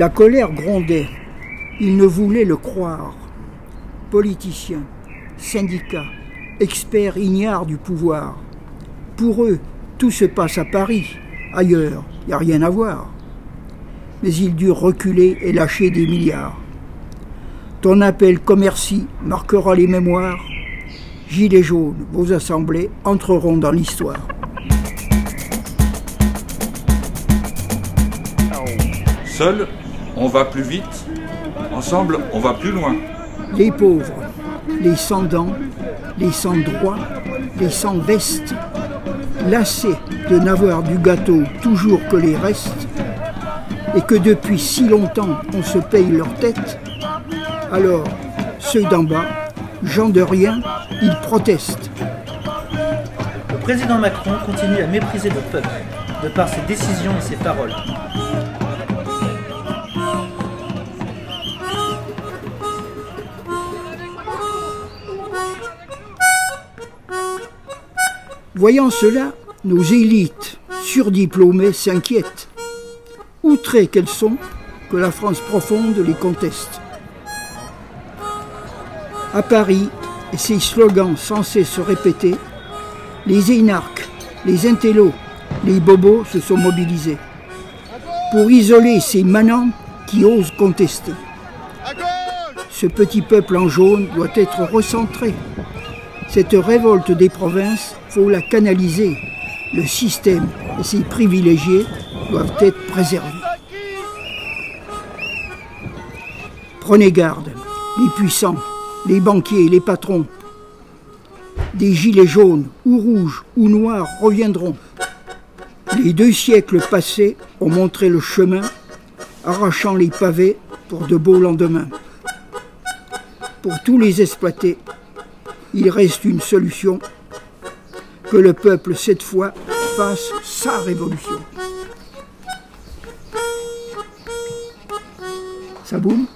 La colère grondait. Ils ne voulaient le croire. Politiciens, syndicats, experts ignares du pouvoir. Pour eux, tout se passe à Paris. Ailleurs, il n'y a rien à voir. Mais ils durent reculer et lâcher des milliards. Ton appel commerci marquera les mémoires. Gilets jaunes, vos assemblées entreront dans l'histoire. Seul, on va plus vite. Ensemble, on va plus loin. Les pauvres, les sans dents, les sans droit, les sans veste, lassés de n'avoir du gâteau toujours que les restes, et que depuis si longtemps on se paye leur tête, alors ceux d'en bas, gens de rien, ils protestent. Le président Macron continue à mépriser le peuple, de par ses décisions et ses paroles. Voyant cela, nos élites surdiplômées s'inquiètent. Outrées qu'elles sont, que la France profonde les conteste. À Paris, et ces slogans censés se répéter, les énarques, les intellos, les bobos se sont mobilisés pour isoler ces manants qui osent contester. Ce petit peuple en jaune doit être recentré. Cette révolte des provinces, faut la canaliser. Le système et ses privilégiés doivent être préservés. Prenez garde, les puissants, les banquiers, les patrons. Des gilets jaunes ou rouges ou noirs reviendront. Les deux siècles passés ont montré le chemin, arrachant les pavés pour de beaux lendemains. Pour tous les exploités, il reste une solution, que le peuple cette fois fasse sa révolution. Ça boum?